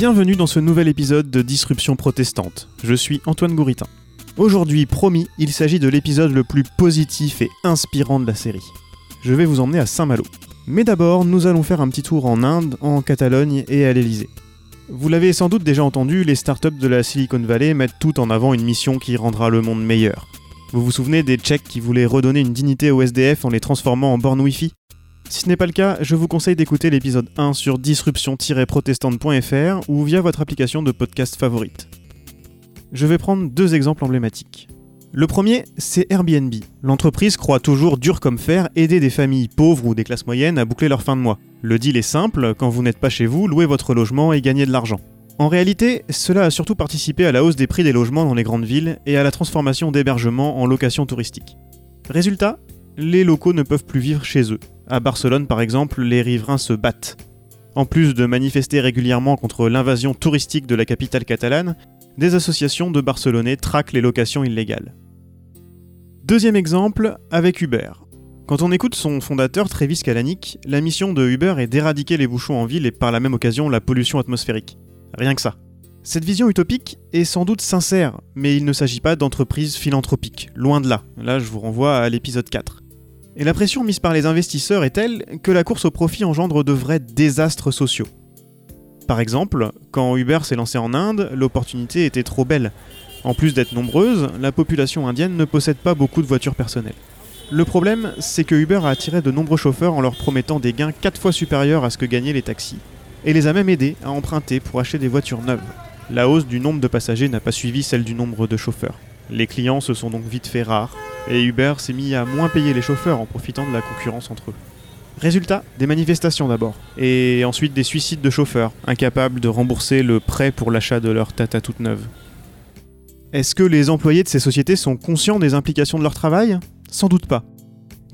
Bienvenue dans ce nouvel épisode de Disruption protestante. Je suis Antoine Gouritin. Aujourd'hui, promis, il s'agit de l'épisode le plus positif et inspirant de la série. Je vais vous emmener à Saint-Malo. Mais d'abord, nous allons faire un petit tour en Inde, en Catalogne et à l'Elysée. Vous l'avez sans doute déjà entendu, les startups de la Silicon Valley mettent tout en avant une mission qui rendra le monde meilleur. Vous vous souvenez des Tchèques qui voulaient redonner une dignité au SDF en les transformant en bornes Wi-Fi? Si ce n'est pas le cas, je vous conseille d'écouter l'épisode 1 sur disruption-protestante.fr ou via votre application de podcast favorite. Je vais prendre deux exemples emblématiques. Le premier, c'est Airbnb. L'entreprise croit toujours dur comme fer aider des familles pauvres ou des classes moyennes à boucler leur fin de mois. Le deal est simple, quand vous n'êtes pas chez vous, louez votre logement et gagnez de l'argent. En réalité, cela a surtout participé à la hausse des prix des logements dans les grandes villes et à la transformation d'hébergements en location touristique. Résultat, les locaux ne peuvent plus vivre chez eux. À Barcelone, par exemple, les riverains se battent. En plus de manifester régulièrement contre l'invasion touristique de la capitale catalane, des associations de Barcelonais traquent les locations illégales. Deuxième exemple, avec Uber. Quand on écoute son fondateur Travis Kalanick, la mission de Uber est d'éradiquer les bouchons en ville et par la même occasion la pollution atmosphérique. Rien que ça. Cette vision utopique est sans doute sincère, mais il ne s'agit pas d'entreprise philanthropique, loin de là. Là, je vous renvoie à l'épisode 4. Et la pression mise par les investisseurs est telle que la course au profit engendre de vrais désastres sociaux. Par exemple, quand Uber s'est lancé en Inde, l'opportunité était trop belle. En plus d'être nombreuse, la population indienne ne possède pas beaucoup de voitures personnelles. Le problème, c'est que Uber a attiré de nombreux chauffeurs en leur promettant des gains 4 fois supérieurs à ce que gagnaient les taxis, et les a même aidés à emprunter pour acheter des voitures neuves. La hausse du nombre de passagers n'a pas suivi celle du nombre de chauffeurs. Les clients se sont donc vite fait rares, et Uber s'est mis à moins payer les chauffeurs en profitant de la concurrence entre eux. Résultat, des manifestations d'abord, et ensuite des suicides de chauffeurs, incapables de rembourser le prêt pour l'achat de leur Tata toute neuve. Est-ce que les employés de ces sociétés sont conscients des implications de leur travail? Sans doute pas.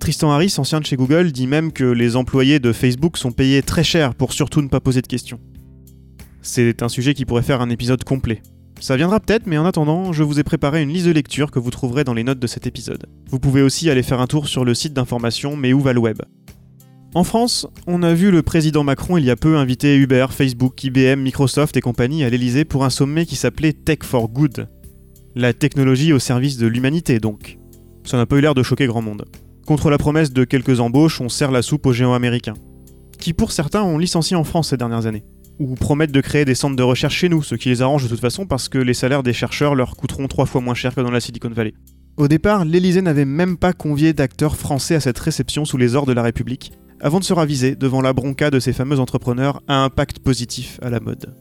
Tristan Harris, ancien de chez Google, dit même que les employés de Facebook sont payés très cher pour surtout ne pas poser de questions. C'est un sujet qui pourrait faire un épisode complet, ça viendra peut-être, mais en attendant, je vous ai préparé une liste de lecture que vous trouverez dans les notes de cet épisode. Vous pouvez aussi aller faire un tour sur le site d'information Mais où va le web? En France, on a vu le président Macron il y a peu inviter Uber, Facebook, IBM, Microsoft et compagnie à l'Elysée pour un sommet qui s'appelait Tech for Good. La technologie au service de l'humanité donc. Ça n'a pas eu l'air de choquer grand monde. Contre la promesse de quelques embauches, on sert la soupe aux géants américains. Qui pour certains ont licencié en France ces dernières années ou promettent de créer des centres de recherche chez nous, ce qui les arrange de toute façon parce que les salaires des chercheurs leur coûteront trois fois moins cher que dans la Silicon Valley. Au départ, l'Elysée n'avait même pas convié d'acteurs français à cette réception sous les ors de la République, avant de se raviser devant la bronca de ces fameux entrepreneurs à impact positif à la mode.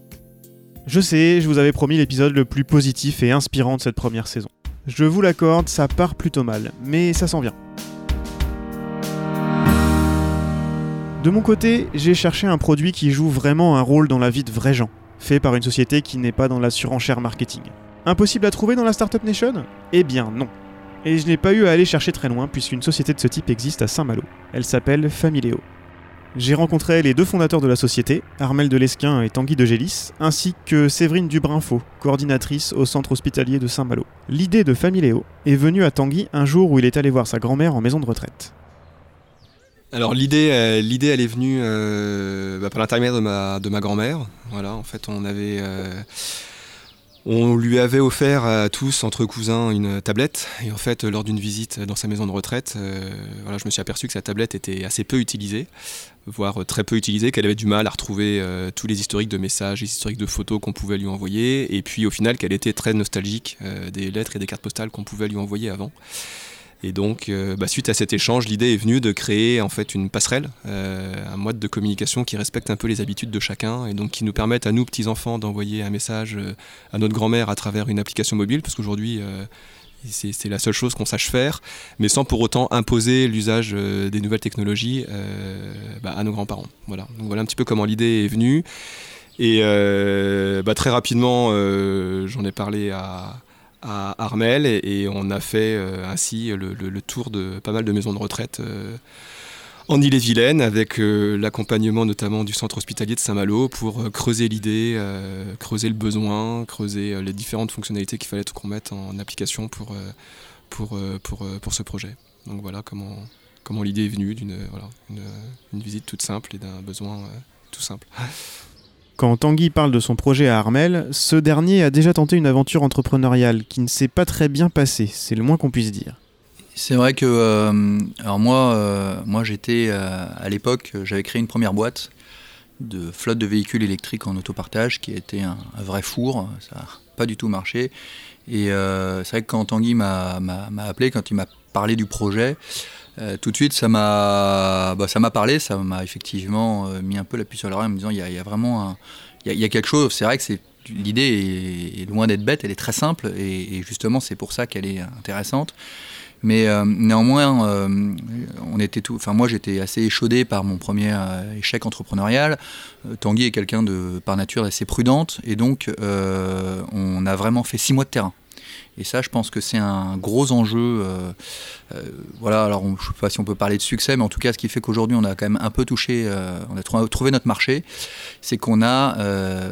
Je sais, je vous avais promis l'épisode le plus positif et inspirant de cette première saison. Je vous l'accorde, ça part plutôt mal, mais ça s'en vient. De mon côté, j'ai cherché un produit qui joue vraiment un rôle dans la vie de vrais gens, fait par une société qui n'est pas dans la surenchère marketing. Impossible à trouver dans la Startup Nation? Eh bien non. Et je n'ai pas eu à aller chercher très loin puisqu'une société de ce type existe à Saint-Malo. Elle s'appelle Familéo. J'ai rencontré les deux fondateurs de la société, Armel de Lesquin et Tanguy de Gélis, ainsi que Séverine Dubrinfo, coordinatrice au centre hospitalier de Saint-Malo. L'idée de Familéo est venue à Tanguy un jour où il est allé voir sa grand-mère en maison de retraite. Alors l'idée, euh, l'idée, elle est venue euh, bah, par l'intermédiaire de ma, de ma grand-mère. Voilà, en fait, on avait, euh, on lui avait offert à tous entre cousins une tablette. Et en fait, lors d'une visite dans sa maison de retraite, voilà, je me suis aperçu que sa tablette était assez peu utilisée, voire très peu utilisée, qu'elle avait du mal à retrouver tous les historiques de messages, les historiques de photos qu'on pouvait lui envoyer, et puis au final qu'elle était très nostalgique des lettres et des cartes postales qu'on pouvait lui envoyer avant. Et donc, euh, bah, suite à cet échange, l'idée est venue de créer en fait une passerelle, euh, un mode de communication qui respecte un peu les habitudes de chacun et donc qui nous permette à nous petits enfants d'envoyer un message euh, à notre grand-mère à travers une application mobile, parce qu'aujourd'hui c'est la seule chose qu'on sache faire, mais sans pour autant imposer l'usage des nouvelles technologies bah, à nos grands-parents. Voilà. Donc voilà un petit peu comment l'idée est venue. Et bah, très rapidement, j'en ai parlé à, à Armel et, on a fait euh, ainsi le, tour de pas mal de maisons de retraite euh, en Ille-et-Vilaine avec euh, l'accompagnement notamment du centre hospitalier de Saint-Malo pour creuser l'idée, creuser le besoin, creuser les différentes fonctionnalités qu'il fallait qu'on mette en application pour, pour, pour, pour, ce projet. Donc voilà comment, comment l'idée est venue d'une voilà, une, visite toute simple et d'un besoin tout simple. Quand Tanguy parle de son projet à Armel, ce dernier a déjà tenté une aventure entrepreneuriale qui ne s'est pas très bien passée, c'est le moins qu'on puisse dire. C'est vrai que, euh, alors moi, euh, moi j'étais euh, à l'époque, j'avais créé une première boîte de flotte de véhicules électriques en autopartage qui a été un, vrai four, ça n'a pas du tout marché. Et c'est vrai que quand Tanguy m'a appelé, quand il m'a parlé du projet, tout de suite ça m'a bah, ça m'a parlé, ça m'a effectivement mis un peu la puce à l'oreille en me disant il y, a vraiment y, a quelque chose, c'est vrai que l'idée est, loin d'être bête, elle est très simple et justement c'est pour ça qu'elle est intéressante. Mais euh, néanmoins, euh, on était tout. Moi, j'étais assez échaudé par mon premier euh, échec entrepreneurial. Tanguy est quelqu'un de par nature assez prudente, et donc on a vraiment fait six mois de terrain. Et ça, je pense que c'est un gros enjeu. Euh, euh, voilà, alors je ne sais pas si on peut parler de succès, mais en tout cas, ce qui fait qu'aujourd'hui, on a quand même un peu touché, euh, on a trouvé notre marché, c'est qu'on a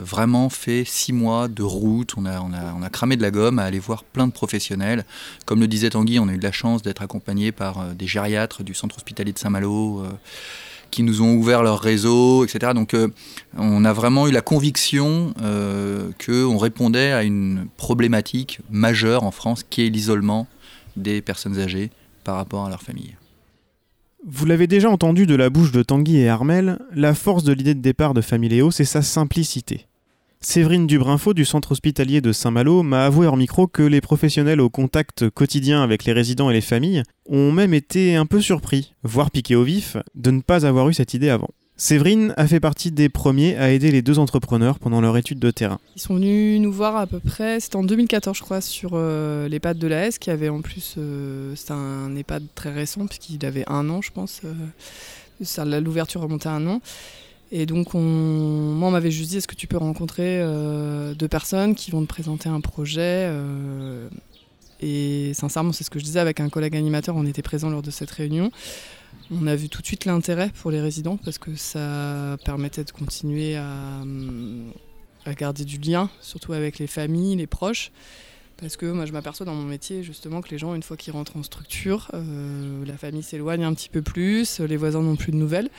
vraiment fait six mois de route, on a, on, a, on a cramé de la gomme à aller voir plein de professionnels. Comme le disait Tanguy, on a eu de la chance d'être accompagné par des gériatres du centre hospitalier de Saint-Malo qui nous ont ouvert leur réseau, etc. Donc euh, on a vraiment eu la conviction euh, qu'on répondait à une problématique majeure en France qui est l'isolement des personnes âgées par rapport à leur famille. Vous l'avez déjà entendu de la bouche de Tanguy et Armel, la force de l'idée de départ de Familéo, c'est sa simplicité. Séverine Dubrinfo du centre hospitalier de Saint-Malo m'a avoué hors micro que les professionnels au contact quotidien avec les résidents et les familles ont même été un peu surpris, voire piqués au vif, de ne pas avoir eu cette idée avant. Séverine a fait partie des premiers à aider les deux entrepreneurs pendant leur étude de terrain. Ils sont venus nous voir à peu près, c'était en 2014 je crois, sur euh, l'EHPAD de la S, qui avait en plus, euh, c'est un EHPAD très récent puisqu'il avait un an je pense, euh, l'ouverture remontait à un an. Et donc, on, moi, on m'avait juste dit est-ce que tu peux rencontrer euh, deux personnes qui vont te présenter un projet euh, Et sincèrement, c'est ce que je disais avec un collègue animateur, on était présent lors de cette réunion. On a vu tout de suite l'intérêt pour les résidents parce que ça permettait de continuer à, à garder du lien, surtout avec les familles, les proches. Parce que moi, je m'aperçois dans mon métier, justement, que les gens, une fois qu'ils rentrent en structure, euh, la famille s'éloigne un petit peu plus, les voisins n'ont plus de nouvelles.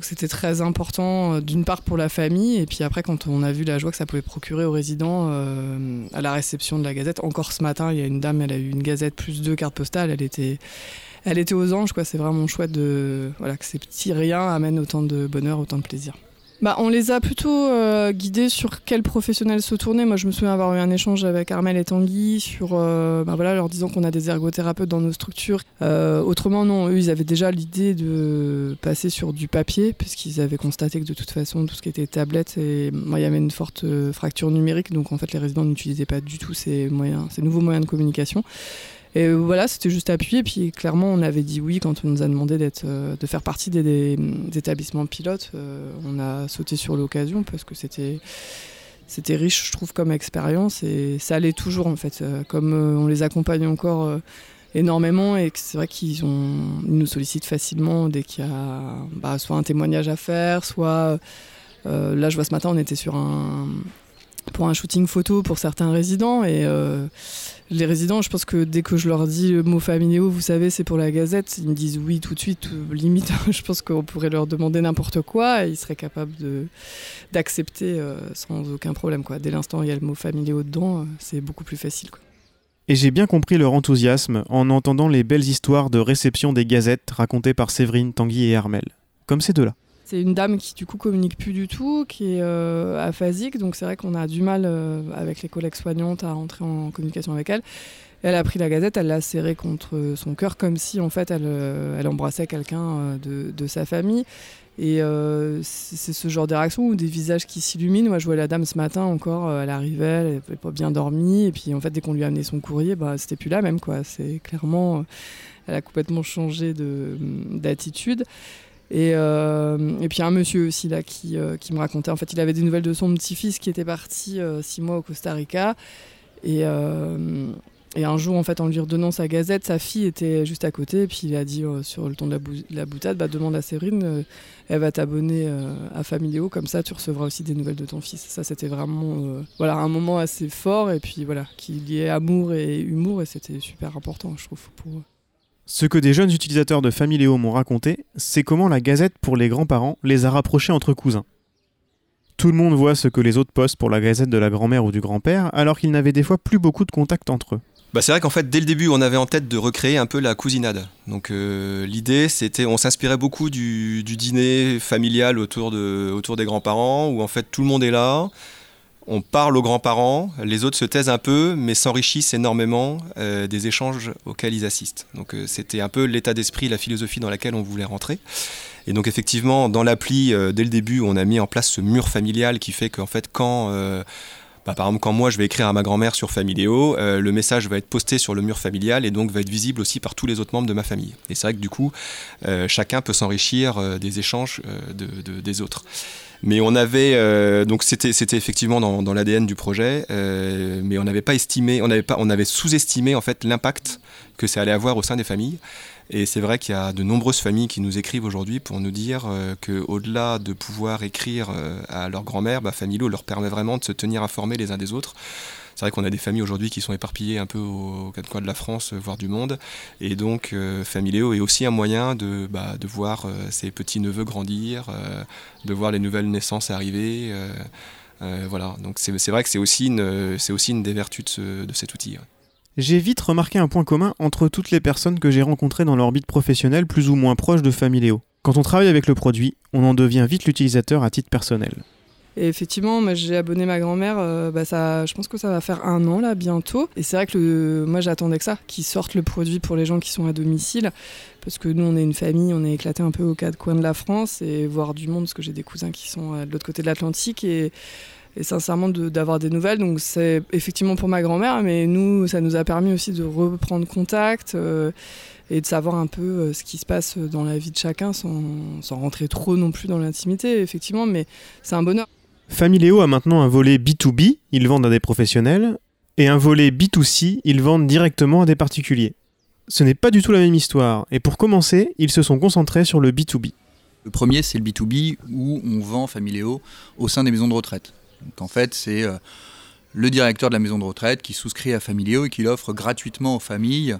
C'était très important euh, d'une part pour la famille et puis après quand on a vu la joie que ça pouvait procurer aux résidents euh, à la réception de la gazette. Encore ce matin, il y a une dame, elle a eu une gazette plus deux cartes postales, elle était, elle était aux anges quoi. C'est vraiment chouette de voilà que ces petits riens amènent autant de bonheur, autant de plaisir. Bah, on les a plutôt euh, guidés sur quel professionnel se tourner. Moi, je me souviens avoir eu un échange avec Armel et Tanguy sur, euh, bah, voilà, leur disant qu'on a des ergothérapeutes dans nos structures. Euh, autrement, non, eux, ils avaient déjà l'idée de passer sur du papier, puisqu'ils avaient constaté que de toute façon, tout ce qui était tablette, et moi, il y avait une forte fracture numérique, donc en fait, les résidents n'utilisaient pas du tout ces moyens, ces nouveaux moyens de communication. Et voilà, c'était juste appuyé. Puis clairement, on avait dit oui quand on nous a demandé euh, de faire partie des, établissements pilotes. Euh, on a sauté sur l'occasion parce que c'était, c'était riche, je trouve, comme expérience. Et ça allait toujours, en fait. Euh, comme on les accompagne encore énormément et c'est vrai qu'ils nous sollicitent facilement dès qu'il y a bah, soit un témoignage à faire, soit. là, je vois ce matin, on était sur un pour un shooting photo pour certains résidents et les résidents je pense que dès que je leur dis le mot familiaux vous savez c'est pour la gazette ils me disent oui tout de suite euh, limite je pense qu'on pourrait leur demander n'importe quoi et ils seraient capables d'accepter euh, sans aucun problème dès l'instant où il y a le mot familiaux dedans c'est beaucoup plus facile. Et j'ai bien compris leur enthousiasme en entendant les belles histoires de réception des gazettes racontées par Séverine, Tanguy et Hermel. Comme ces deux-là. C'est une dame qui du coup communique plus du tout, qui est euh, aphasique, donc c'est vrai qu'on a du mal euh, avec les collègues soignantes à rentrer en communication avec elle. Elle a pris la gazette, elle l'a serrée contre son cœur comme si en fait elle, euh, elle embrassait quelqu'un de, de, sa famille. Et c'est ce genre de réaction ou des visages qui s'illuminent. Moi, je vois la dame ce matin encore, elle arrivait, elle n'avait pas bien dormi, et puis en fait, dès qu'on lui a amené son courrier, bah, c'était plus là même quoi. C'est clairement, elle a complètement changé d'attitude. Et, euh, et, puis un monsieur aussi là qui, euh, qui, me racontait, en fait il avait des nouvelles de son petit-fils qui était parti euh, six mois au Costa Rica. Et, et, un jour en fait en lui redonnant sa gazette, sa fille était juste à côté. Et puis il a dit sur le ton de la, boutade, bah, demande à Séverine, elle va t'abonner à Familio, comme ça tu recevras aussi des nouvelles de ton fils. Ça c'était vraiment voilà, un moment assez fort et puis voilà, qui liait amour et humour et c'était super important je trouve pour eux. Ce que des jeunes utilisateurs de Familéo m'ont raconté, c'est comment la gazette pour les grands-parents les a rapprochés entre cousins. Tout le monde voit ce que les autres postent pour la gazette de la grand-mère ou du grand-père, alors qu'ils n'avaient des fois plus beaucoup de contact entre eux. Bah, c'est vrai qu'en fait, dès le début, on avait en tête de recréer un peu la cousinade. Donc euh, l'idée, c'était, on s'inspirait beaucoup du, dîner familial autour, autour des grands-parents, où en fait tout le monde est là, on parle aux grands-parents, les autres se taisent un peu, mais s'enrichissent énormément euh, des échanges auxquels ils assistent. Donc euh, c'était un peu l'état d'esprit, la philosophie dans laquelle on voulait rentrer. Et donc effectivement, dans l'appli, euh, dès le début, on a mis en place ce mur familial qui fait qu'en fait, quand... Bah, par exemple, quand moi je vais écrire à ma grand-mère sur Familéo, le message va être posté sur le mur familial et donc va être visible aussi par tous les autres membres de ma famille. Et c'est vrai que du coup, chacun peut s'enrichir des échanges de, des autres. Mais on avait euh, donc c'était c'était effectivement dans, dans l'ADN du projet, euh, mais on n'avait pas estimé, on n'avait pas, on avait sous-estimé en fait l'impact que ça allait avoir au sein des familles. Et c'est vrai qu'il y a de nombreuses familles qui nous écrivent aujourd'hui pour nous dire euh, qu'au-delà de pouvoir écrire euh, à leur grand-mère, bah, Familo leur permet vraiment de se tenir informés les uns des autres. C'est vrai qu'on a des familles aujourd'hui qui sont éparpillées un peu aux quatre coins de la France, euh, voire du monde. Et donc, euh, Familéo est aussi un moyen de, bah, de voir euh, ses petits-neveux grandir, de voir les nouvelles naissances arriver. Voilà, donc c'est vrai que c'est aussi, une, aussi une des vertus de, ce, de cet outil. J'ai vite remarqué un point commun entre toutes les personnes que j'ai rencontrées dans l'orbite professionnelle plus ou moins proche de Familéo. Quand on travaille avec le produit, on en devient vite l'utilisateur à titre personnel. Et effectivement, moi j'ai abonné ma grand-mère, euh, bah, ça, je pense que ça va faire un an là bientôt. Et c'est vrai que le, moi j'attendais que ça, qu'ils sortent le produit pour les gens qui sont à domicile. Parce que nous on est une famille, on est éclaté un peu aux quatre coins de la France et voir du monde, parce que j'ai des cousins qui sont de l'autre côté de l'Atlantique. Et, et sincèrement d'avoir de, des nouvelles. Donc c'est effectivement pour ma grand-mère, mais nous, ça nous a permis aussi de reprendre contact euh, et de savoir un peu euh, ce qui se passe dans la vie de chacun sans rentrer trop non plus dans l'intimité, effectivement, mais c'est un bonheur. Familéo a maintenant un volet B2B, ils vendent à des professionnels, et un volet B2C, ils vendent directement à des particuliers. Ce n'est pas du tout la même histoire, et pour commencer, ils se sont concentrés sur le B2B. Le premier, c'est le B2B où on vend Familéo au sein des maisons de retraite. Donc en fait, c'est euh, le directeur de la maison de retraite qui souscrit à Familéo et qui l'offre gratuitement aux familles.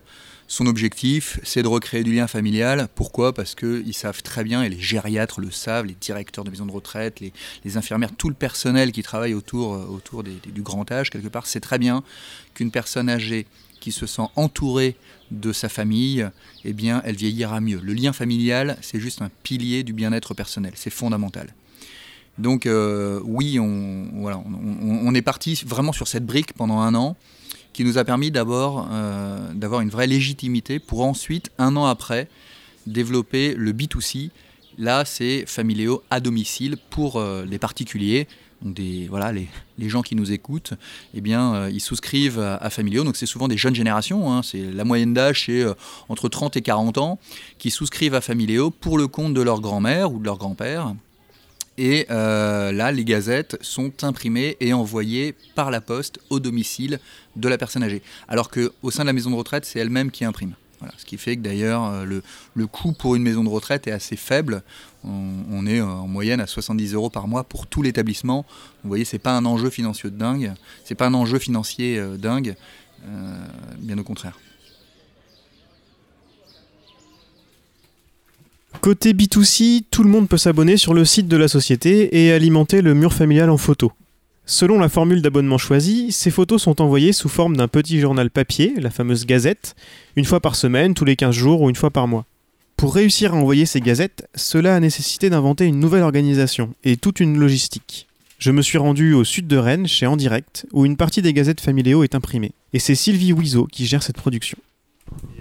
Son objectif, c'est de recréer du lien familial. Pourquoi? Parce qu'ils savent très bien, et les gériatres le savent, les directeurs de maisons de retraite, les, infirmières, tout le personnel qui travaille autour, euh, du grand âge, quelque part, c'est très bien qu'une personne âgée qui se sent entourée de sa famille, eh bien, elle vieillira mieux. Le lien familial, c'est juste un pilier du bien-être personnel, c'est fondamental. Donc euh, oui, on, voilà, on, est parti vraiment sur cette brique pendant un an qui nous a permis d'abord euh, d'avoir une vraie légitimité pour ensuite, un an après, développer le B2C. Là, c'est Familéo à domicile pour euh, les particuliers. Donc voilà, les, gens qui nous écoutent, eh bien, euh, ils souscrivent à, à Familéo. Donc c'est souvent des jeunes générations. Hein, c'est la moyenne d'âge, c'est entre 30 et 40 ans, qui souscrivent à Familéo pour le compte de leur grand-mère ou de leur grand-père. Et euh, là, les gazettes sont imprimées et envoyées par la poste au domicile de la personne âgée. Alors qu'au sein de la maison de retraite, c'est elle-même qui imprime. Ce qui fait que d'ailleurs, le, le, coût pour une maison de retraite est assez faible. On, est en moyenne à 70 euros par mois pour tout l'établissement. Vous voyez, c'est pas un enjeu financier de dingue. C'est pas un enjeu financier euh, dingue. Euh, bien au contraire. Côté B2C, tout le monde peut s'abonner sur le site de la société et alimenter le mur familial en photos. Selon la formule d'abonnement choisie, ces photos sont envoyées sous forme d'un petit journal papier, la fameuse gazette, une fois par semaine, tous les 15 jours ou une fois par mois. Pour réussir à envoyer ces gazettes, cela a nécessité d'inventer une nouvelle organisation et toute une logistique. Je me suis rendu au sud de Rennes, chez En Direct, où une partie des gazettes Familéo est imprimée. Et c'est Sylvie Wiseau qui gère cette production.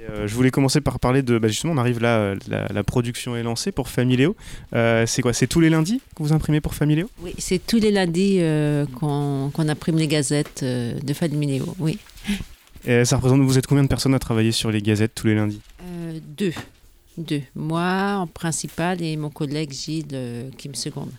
Euh, je voulais commencer par parler de. Bah justement, on arrive là, la, la, production est lancée pour Familéo. Euh, c'est quoi C'est tous les lundis que vous imprimez pour Familéo Oui, c'est tous les lundis euh, qu'on qu imprime les gazettes euh, de Familéo, oui. Et ça représente. Vous êtes combien de personnes à travailler sur les gazettes tous les lundis? Deux. Deux. Moi en principal et mon collègue Gilles qui me seconde.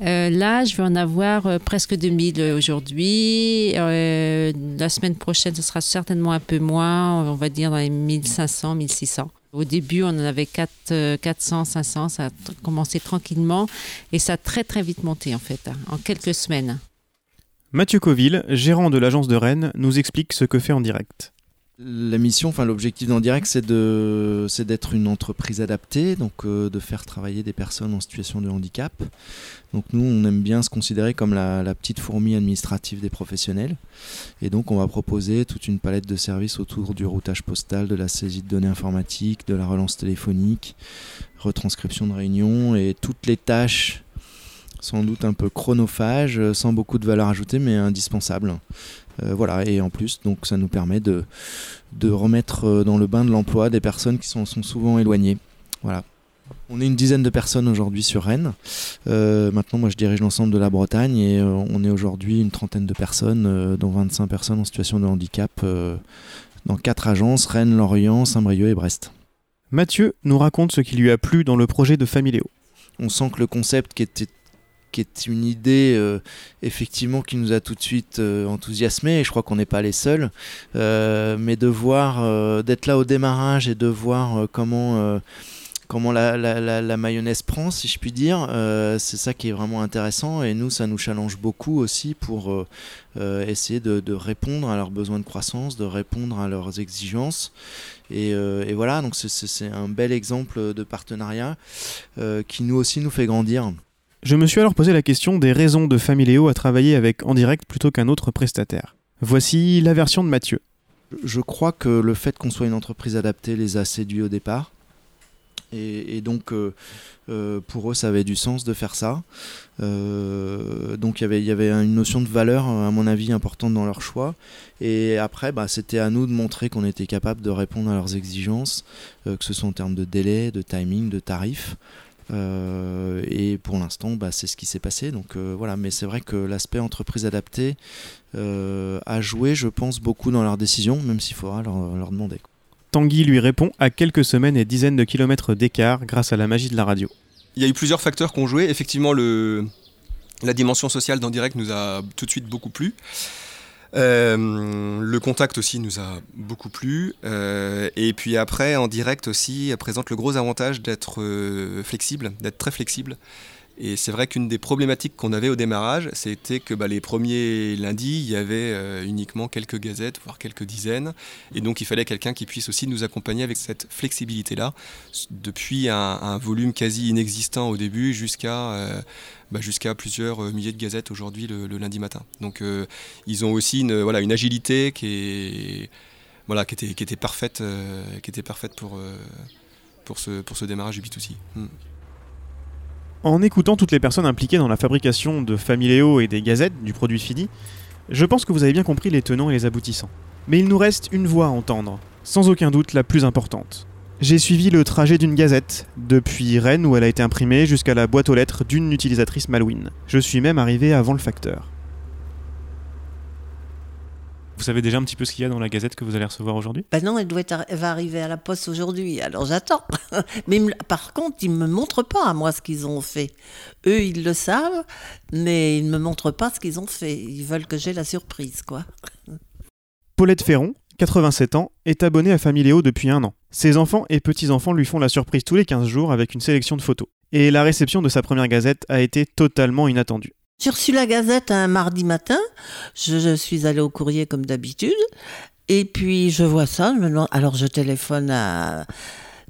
Euh, là, je vais en avoir euh, presque 2000 aujourd'hui. Euh, la semaine prochaine, ce sera certainement un peu moins, on va dire dans les 1500, 1600. Au début, on en avait 4, 400, 500, ça a commencé tranquillement et ça a très très vite monté en fait, hein, en quelques semaines. Mathieu Coville, gérant de l'agence de Rennes, nous explique ce que fait en direct. La mission, enfin l'objectif d'en direct, c'est d'être une entreprise adaptée, donc euh, de faire travailler des personnes en situation de handicap. Donc nous, on aime bien se considérer comme la, petite fourmi administrative des professionnels, et donc on va proposer toute une palette de services autour du routage postal, de la saisie de données informatiques, de la relance téléphonique, retranscription de réunions et toutes les tâches sans doute un peu chronophage, euh, sans beaucoup de valeur ajoutée, mais indispensable. Euh, voilà, et en plus, donc ça nous permet de, de remettre euh, dans le bain de l'emploi des personnes qui sont, sont souvent éloignées. Voilà. On est une dizaine de personnes aujourd'hui sur Rennes. Euh, maintenant, moi, je dirige l'ensemble de la Bretagne et euh, on est aujourd'hui une trentaine de personnes, euh, dont 25 personnes en situation de handicap, dans quatre agences Rennes, Lorient, Saint-Brieuc et Brest. Mathieu nous raconte ce qui lui a plu dans le projet de Familéo. on sent que le concept qui était qui est une idée euh, effectivement qui nous a tout de suite euh, enthousiasmé et je crois qu'on n'est pas les seuls Euh, mais de voir euh, d'être là au démarrage et de voir comment la, mayonnaise prend si je puis dire c'est ça qui est vraiment intéressant et nous ça nous challenge beaucoup aussi pour essayer de, répondre à leurs besoins de croissance de répondre à leurs exigences. Et, voilà donc c'est- un bel exemple de partenariat qui nous aussi nous fait grandir Je me suis alors posé la question des raisons de Familéo à travailler avec en direct plutôt qu'un autre prestataire. Voici la version de Mathieu. je crois que le fait qu'on soit une entreprise adaptée les a séduits au départ. Et, donc, euh, euh, pour eux, ça avait du sens de faire ça. Euh, donc, il y avait- une notion de valeur, à mon avis, importante dans leur choix. Et après, bah, c'était à nous de montrer qu'on était capable de répondre à leurs exigences, que ce soit en termes de délai, de timing, de tarifs. Euh, et pour l'instant, bah, c'est ce qui s'est passé. Donc euh, voilà, mais c'est vrai que l'aspect entreprise adaptée euh, a joué, je pense, beaucoup dans leurs décisions, même s'il faudra leur, leur demander. Tanguy lui répond à quelques semaines et dizaines de kilomètres d'écart grâce à la magie de la radio. Il y a eu plusieurs facteurs qui ont joué. Effectivement, le, la dimension sociale d'en direct nous a tout de suite beaucoup plu. Euh, le contact aussi nous a beaucoup plu. Euh, et puis après, en direct aussi, présente le gros avantage d'être euh, flexible, d'être très flexible. Et c'est vrai qu'une des problématiques qu'on avait au démarrage, c'était que bah, les premiers lundis, il y avait euh, uniquement quelques gazettes, voire quelques dizaines. Et donc il fallait quelqu'un qui puisse aussi nous accompagner avec cette flexibilité-là, depuis un, volume quasi inexistant au début jusqu'à euh, bah, jusqu'à plusieurs euh, milliers de gazettes aujourd'hui le, lundi matin. Donc ils ont aussi une, agilité qui était, parfaite, pour, ce, démarrage du B2C. Mm. En écoutant toutes les personnes impliquées dans la fabrication de Familéo et des gazettes du produit fini, je pense que vous avez bien compris les tenants et les aboutissants. Mais il nous reste une voix à entendre, sans aucun doute la plus importante. J'ai suivi le trajet d'une gazette, depuis Rennes où elle a été imprimée jusqu'à la boîte aux lettres d'une utilisatrice Malouine. Je suis même arrivé avant le facteur. Vous savez déjà un petit peu ce qu'il y a dans la gazette que vous allez recevoir aujourd'hui? Ben non, elle, doit être, elle va arriver à la poste aujourd'hui, alors j'attends. Mais par contre, ils ne me montrent pas à moi ce qu'ils ont fait. Eux, ils le savent, mais ils ne me montrent pas ce qu'ils ont fait. Ils veulent que j'ai la surprise, quoi. Paulette Ferron, 87 ans, est abonnée à Familéo depuis un an. Ses enfants et petits-enfants lui font la surprise tous les 15 jours avec une sélection de photos. Et la réception de sa première gazette a été totalement inattendue. J'ai reçu la Gazette un mardi matin. Je, suis allée au courrier comme d'habitude. Et puis je vois ça. Je me demande... Alors je téléphone à.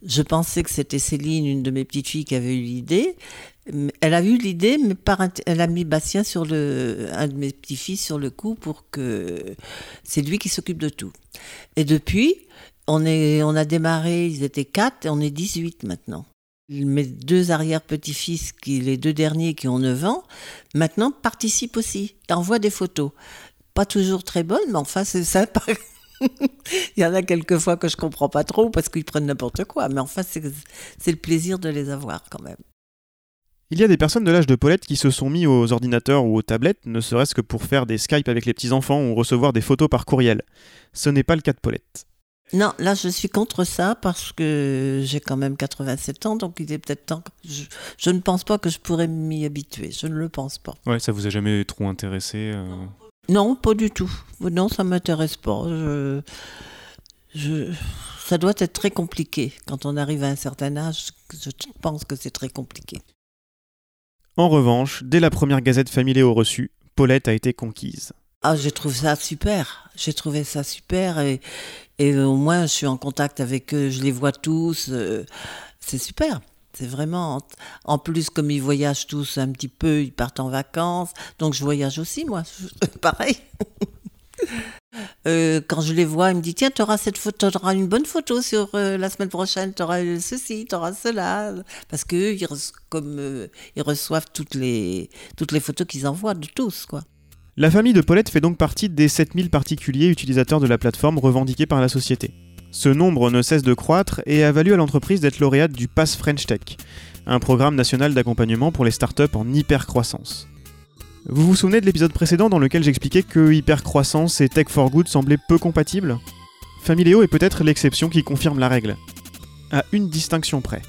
Je pensais que c'était Céline, une de mes petites filles, qui avait eu l'idée. Elle a eu l'idée, mais par elle a mis Bastien sur le, un de mes petits fils sur le coup pour que c'est lui qui s'occupe de tout. Et depuis, on est, on a démarré. Ils étaient quatre et on est 18 maintenant. Mes deux arrière-petits-fils, qui, les deux derniers qui ont 9 ans, maintenant participent aussi, envoient des photos. Pas toujours très bonnes, mais enfin c'est sympa. Il y en a quelques fois que je comprends pas trop parce qu'ils prennent n'importe quoi, mais enfin c'est le plaisir de les avoir quand même. Il y a des personnes de l'âge de Paulette qui se sont mis aux ordinateurs ou aux tablettes, ne serait-ce que pour faire des Skype avec les petits-enfants ou recevoir des photos par courriel. Ce n'est pas le cas de Paulette. Non, là je suis contre ça parce que j'ai quand même 87 ans, donc il est peut-être temps. Que je, je ne pense pas que je pourrais m'y habituer. Je ne le pense pas. Ouais, ça vous a jamais trop intéressé euh Non, pas du tout. Non, ça m'intéresse pas. Je, je, ça doit être très compliqué. Quand on arrive à un certain âge, je pense que c'est très compliqué. En revanche, dès la première gazette Familéo reçue, Paulette a été conquise. Ah, j'ai trouvé ça super. J'ai trouvé ça super et, Et au moins, je suis en contact avec eux, je les vois tous. euh, c'est super. C'est vraiment. En plus, comme ils voyagent tous un petit peu, ils partent en vacances. Donc, je voyage aussi, moi. Pareil. Euh, quand je les vois, ils me disent Tiens, tu auras, cette photo, t'auras une bonne photo sur euh, la semaine prochaine, tu auras ceci, tu auras cela. Parce qu'eux, euh, ils reçoivent toutes les, toutes les photos qu'ils envoient de tous. quoi. La famille de Paulette fait donc partie des 7000 particuliers utilisateurs de la plateforme revendiqués par la société. Ce nombre ne cesse de croître et a valu à l'entreprise d'être lauréate du Pass French Tech, un programme national d'accompagnement pour les startups en hypercroissance. Vous vous souvenez de l'épisode précédent dans lequel j'expliquais que hypercroissance et tech for good semblaient peu compatibles? Familéo est peut-être l'exception qui confirme la règle. À une distinction près.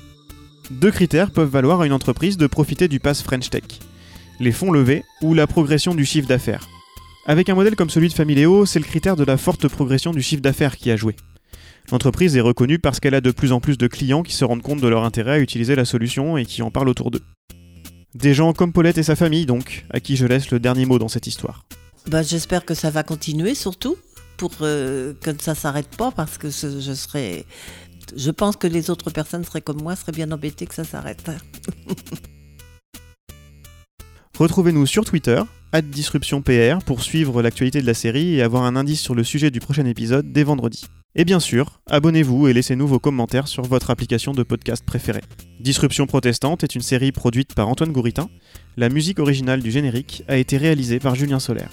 Deux critères peuvent valoir à une entreprise de profiter du Pass French Tech les fonds levés ou la progression du chiffre d'affaires. Avec un modèle comme celui de Familéo, c'est le critère de la forte progression du chiffre d'affaires qui a joué. L'entreprise est reconnue parce qu'elle a de plus en plus de clients qui se rendent compte de leur intérêt à utiliser la solution et qui en parlent autour d'eux. Des gens comme Paulette et sa famille, donc, à qui je laisse le dernier mot dans cette histoire. Bah, J'espère que ça va continuer, surtout, pour euh, que ça s'arrête pas, parce que je serais. Je pense que les autres personnes seraient comme moi, seraient bien embêtées que ça s'arrête. Retrouvez-nous sur Twitter, disruptionpr, pour suivre l'actualité de la série et avoir un indice sur le sujet du prochain épisode dès vendredi. Et bien sûr, abonnez-vous et laissez-nous vos commentaires sur votre application de podcast préférée. Disruption protestante est une série produite par Antoine Gouritin. La musique originale du générique a été réalisée par Julien Solaire.